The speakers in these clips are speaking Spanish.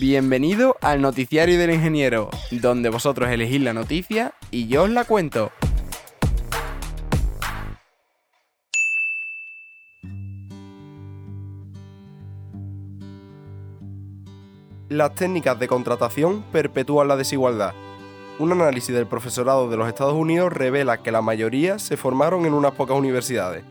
Bienvenido al Noticiario del Ingeniero, donde vosotros elegís la noticia y yo os la cuento. Las técnicas de contratación perpetúan la desigualdad. Un análisis del profesorado de los Estados Unidos revela que la mayoría se formaron en unas pocas universidades.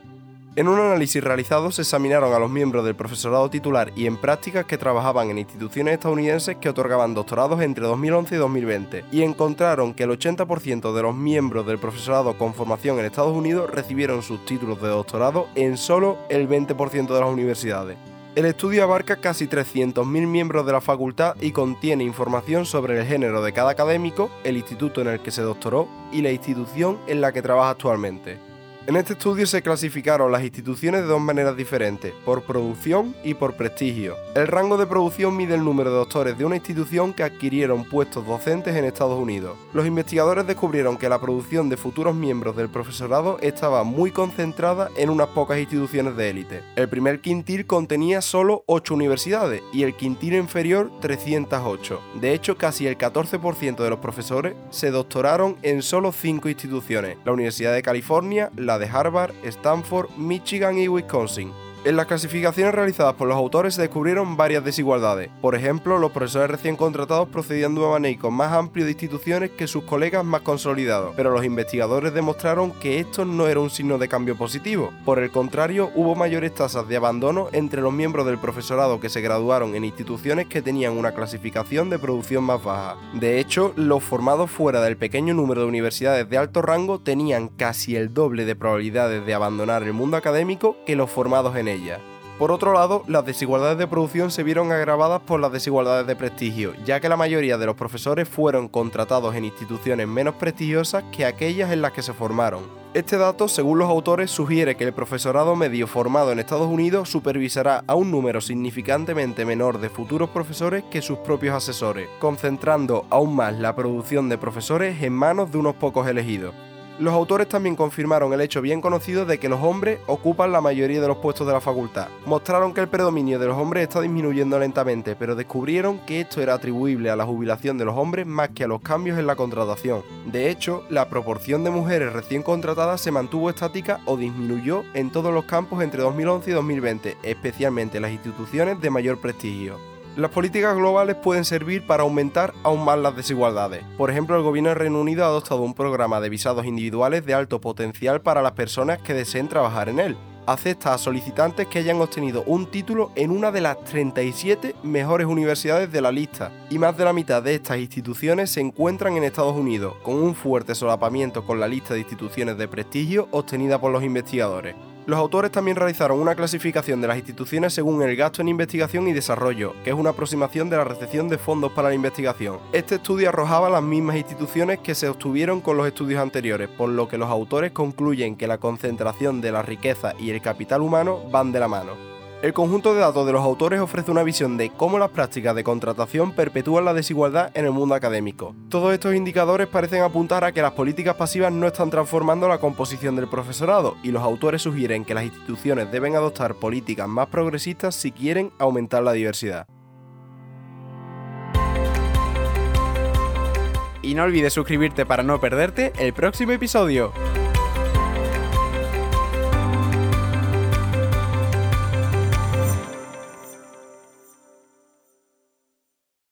En un análisis realizado se examinaron a los miembros del profesorado titular y en prácticas que trabajaban en instituciones estadounidenses que otorgaban doctorados entre 2011 y 2020 y encontraron que el 80% de los miembros del profesorado con formación en Estados Unidos recibieron sus títulos de doctorado en solo el 20% de las universidades. El estudio abarca casi 300.000 miembros de la facultad y contiene información sobre el género de cada académico, el instituto en el que se doctoró y la institución en la que trabaja actualmente. En este estudio se clasificaron las instituciones de dos maneras diferentes, por producción y por prestigio. El rango de producción mide el número de doctores de una institución que adquirieron puestos docentes en Estados Unidos. Los investigadores descubrieron que la producción de futuros miembros del profesorado estaba muy concentrada en unas pocas instituciones de élite. El primer quintil contenía solo 8 universidades y el quintil inferior 308. De hecho, casi el 14% de los profesores se doctoraron en solo 5 instituciones, la Universidad de California, la de Harvard, Stanford, Michigan y Wisconsin. En las clasificaciones realizadas por los autores se descubrieron varias desigualdades. Por ejemplo, los profesores recién contratados procedían de un abanico más amplio de instituciones que sus colegas más consolidados, pero los investigadores demostraron que esto no era un signo de cambio positivo. Por el contrario, hubo mayores tasas de abandono entre los miembros del profesorado que se graduaron en instituciones que tenían una clasificación de producción más baja. De hecho, los formados fuera del pequeño número de universidades de alto rango tenían casi el doble de probabilidades de abandonar el mundo académico que los formados en él. Por otro lado, las desigualdades de producción se vieron agravadas por las desigualdades de prestigio, ya que la mayoría de los profesores fueron contratados en instituciones menos prestigiosas que aquellas en las que se formaron. Este dato, según los autores, sugiere que el profesorado medio formado en Estados Unidos supervisará a un número significantemente menor de futuros profesores que sus propios asesores, concentrando aún más la producción de profesores en manos de unos pocos elegidos. Los autores también confirmaron el hecho bien conocido de que los hombres ocupan la mayoría de los puestos de la facultad. Mostraron que el predominio de los hombres está disminuyendo lentamente, pero descubrieron que esto era atribuible a la jubilación de los hombres más que a los cambios en la contratación. De hecho, la proporción de mujeres recién contratadas se mantuvo estática o disminuyó en todos los campos entre 2011 y 2020, especialmente en las instituciones de mayor prestigio. Las políticas globales pueden servir para aumentar aún más las desigualdades. Por ejemplo, el gobierno del Reino Unido ha adoptado un programa de visados individuales de alto potencial para las personas que deseen trabajar en él. Acepta a solicitantes que hayan obtenido un título en una de las 37 mejores universidades de la lista, y más de la mitad de estas instituciones se encuentran en Estados Unidos, con un fuerte solapamiento con la lista de instituciones de prestigio obtenida por los investigadores. Los autores también realizaron una clasificación de las instituciones según el gasto en investigación y desarrollo, que es una aproximación de la recepción de fondos para la investigación. Este estudio arrojaba las mismas instituciones que se obtuvieron con los estudios anteriores, por lo que los autores concluyen que la concentración de la riqueza y el capital humano van de la mano. El conjunto de datos de los autores ofrece una visión de cómo las prácticas de contratación perpetúan la desigualdad en el mundo académico. Todos estos indicadores parecen apuntar a que las políticas pasivas no están transformando la composición del profesorado y los autores sugieren que las instituciones deben adoptar políticas más progresistas si quieren aumentar la diversidad. Y no olvides suscribirte para no perderte el próximo episodio.